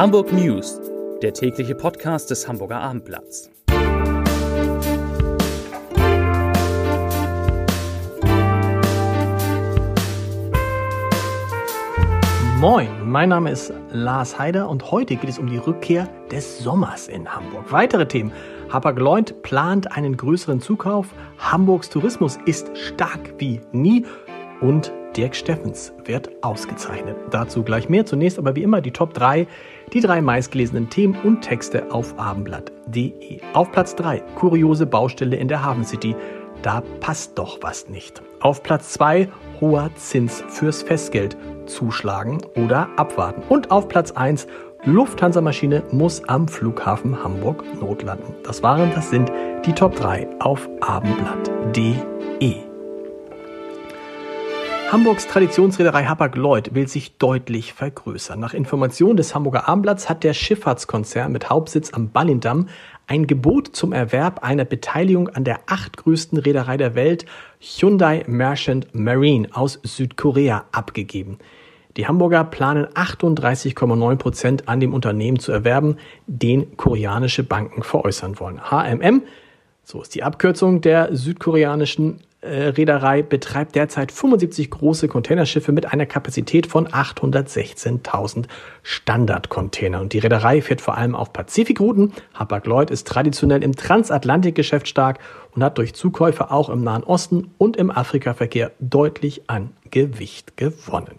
Hamburg News, der tägliche Podcast des Hamburger Abendblatts. Moin, mein Name ist Lars Heider und heute geht es um die Rückkehr des Sommers in Hamburg. Weitere Themen. Hapag-Lloyd plant einen größeren Zukauf, Hamburgs Tourismus ist stark wie nie und Dirk Steffens wird ausgezeichnet. Dazu gleich mehr. Zunächst aber wie immer die Top 3, die drei meistgelesenen Themen und Texte auf abendblatt.de. Auf Platz 3, kuriose Baustelle in der Hafen City. Da passt doch was nicht. Auf Platz 2, hoher Zins fürs Festgeld. Zuschlagen oder abwarten. Und auf Platz 1, Lufthansa-Maschine muss am Flughafen Hamburg notlanden. Das waren, das sind die Top 3 auf abendblatt.de. Hamburgs Traditionsreederei Hapag-Lloyd will sich deutlich vergrößern. Nach Informationen des Hamburger Abendblatts hat der Schifffahrtskonzern mit Hauptsitz am Ballindamm ein Gebot zum Erwerb einer Beteiligung an der achtgrößten Reederei der Welt, Hyundai Merchant Marine aus Südkorea, abgegeben. Die Hamburger planen 38,9 Prozent an dem Unternehmen zu erwerben, den koreanische Banken veräußern wollen. HMM, so ist die Abkürzung der südkoreanischen Reederei betreibt derzeit 75 große Containerschiffe mit einer Kapazität von 816.000 Standardcontainern. Und die Reederei fährt vor allem auf Pazifikrouten. Hapag-Lloyd ist traditionell im Transatlantikgeschäft stark und hat durch Zukäufe auch im Nahen Osten und im Afrikaverkehr deutlich an Gewicht gewonnen.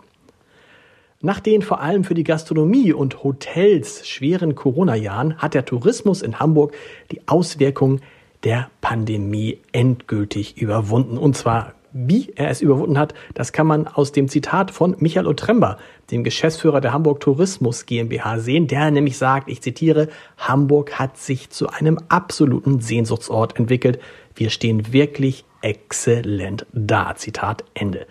Nach den vor allem für die Gastronomie und Hotels schweren Corona-Jahren hat der Tourismus in Hamburg die Auswirkungen der Pandemie endgültig überwunden. Und zwar wie er es überwunden hat, das kann man aus dem Zitat von Michael Otremba, dem Geschäftsführer der Hamburg Tourismus GmbH, sehen, der nämlich sagt, ich zitiere, Hamburg hat sich zu einem absoluten Sehnsuchtsort entwickelt. Wir stehen wirklich exzellent da. Zitat Ende.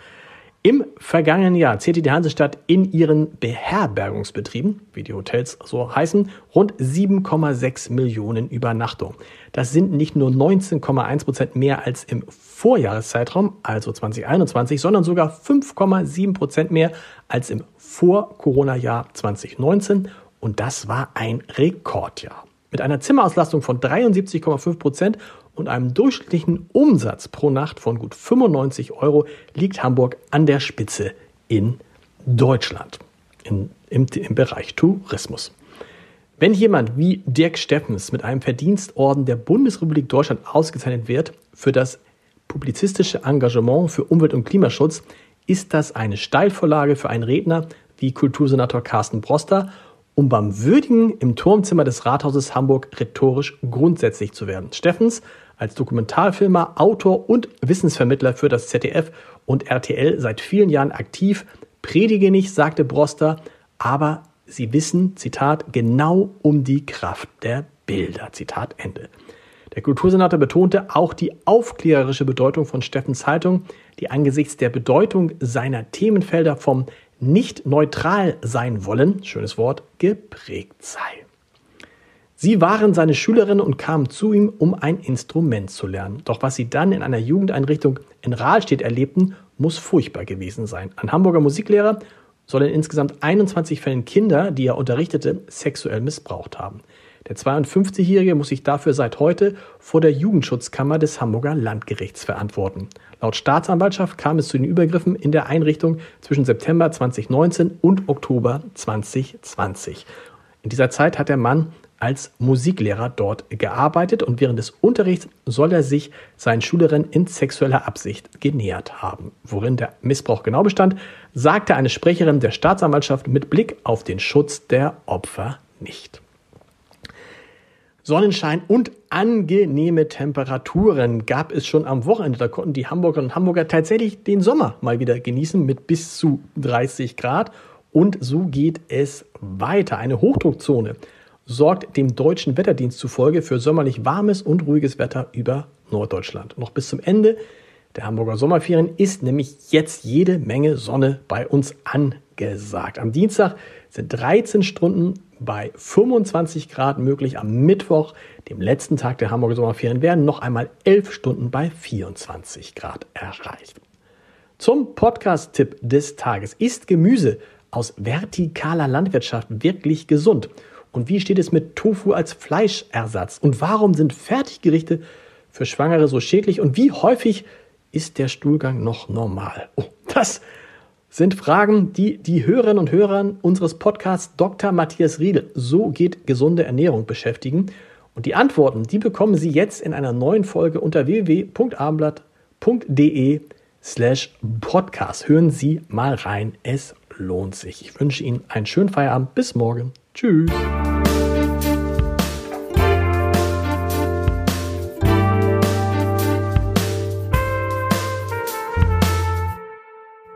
Im vergangenen Jahr zählte die Hansestadt in ihren Beherbergungsbetrieben, wie die Hotels so heißen, rund 7,6 Millionen Übernachtungen. Das sind nicht nur 19,1 Prozent mehr als im Vorjahreszeitraum, also 2021, sondern sogar 5,7 Prozent mehr als im Vor-Corona-Jahr 2019. Und das war ein Rekordjahr. Mit einer Zimmerauslastung von 73,5 Prozent und einem durchschnittlichen Umsatz pro Nacht von gut 95 Euro liegt Hamburg an der Spitze in Deutschland in, im, im Bereich Tourismus. Wenn jemand wie Dirk Steffens mit einem Verdienstorden der Bundesrepublik Deutschland ausgezeichnet wird für das publizistische Engagement für Umwelt- und Klimaschutz, ist das eine Steilvorlage für einen Redner wie Kultursenator Carsten Broster um beim Würdigen im Turmzimmer des Rathauses Hamburg rhetorisch grundsätzlich zu werden. Steffens als Dokumentarfilmer, Autor und Wissensvermittler für das ZDF und RTL seit vielen Jahren aktiv. Predige nicht, sagte Broster, aber sie wissen, Zitat, genau um die Kraft der Bilder. Zitat Ende. Der Kultursenator betonte auch die aufklärerische Bedeutung von Steffens Haltung, die angesichts der Bedeutung seiner Themenfelder vom nicht neutral sein wollen, schönes Wort, geprägt sei. Sie waren seine Schülerin und kamen zu ihm, um ein Instrument zu lernen. Doch was sie dann in einer Jugendeinrichtung in Rahlstedt erlebten, muss furchtbar gewesen sein. Ein Hamburger Musiklehrer soll in insgesamt 21 Fällen Kinder, die er unterrichtete, sexuell missbraucht haben. Der 52-Jährige muss sich dafür seit heute vor der Jugendschutzkammer des Hamburger Landgerichts verantworten. Laut Staatsanwaltschaft kam es zu den Übergriffen in der Einrichtung zwischen September 2019 und Oktober 2020. In dieser Zeit hat der Mann als Musiklehrer dort gearbeitet und während des Unterrichts soll er sich seinen Schülerinnen in sexueller Absicht genähert haben. Worin der Missbrauch genau bestand, sagte eine Sprecherin der Staatsanwaltschaft mit Blick auf den Schutz der Opfer nicht. Sonnenschein und angenehme Temperaturen gab es schon am Wochenende. Da konnten die Hamburgerinnen und Hamburger tatsächlich den Sommer mal wieder genießen mit bis zu 30 Grad. Und so geht es weiter. Eine Hochdruckzone sorgt dem deutschen Wetterdienst zufolge für sommerlich warmes und ruhiges Wetter über Norddeutschland. Noch bis zum Ende der Hamburger Sommerferien ist nämlich jetzt jede Menge Sonne bei uns angesagt. Am Dienstag sind 13 Stunden bei 25 Grad möglich. Am Mittwoch, dem letzten Tag der Hamburger Sommerferien, werden noch einmal 11 Stunden bei 24 Grad erreicht. Zum Podcast-Tipp des Tages. Ist Gemüse aus vertikaler Landwirtschaft wirklich gesund? Und wie steht es mit Tofu als Fleischersatz? Und warum sind Fertiggerichte für Schwangere so schädlich? Und wie häufig ist der Stuhlgang noch normal? Oh, das sind Fragen, die die Hörerinnen und Hörer unseres Podcasts Dr. Matthias Riedel, so geht gesunde Ernährung beschäftigen. Und die Antworten, die bekommen Sie jetzt in einer neuen Folge unter www.abendblatt.de slash podcast. Hören Sie mal rein, es lohnt sich. Ich wünsche Ihnen einen schönen Feierabend. Bis morgen. Tschüss.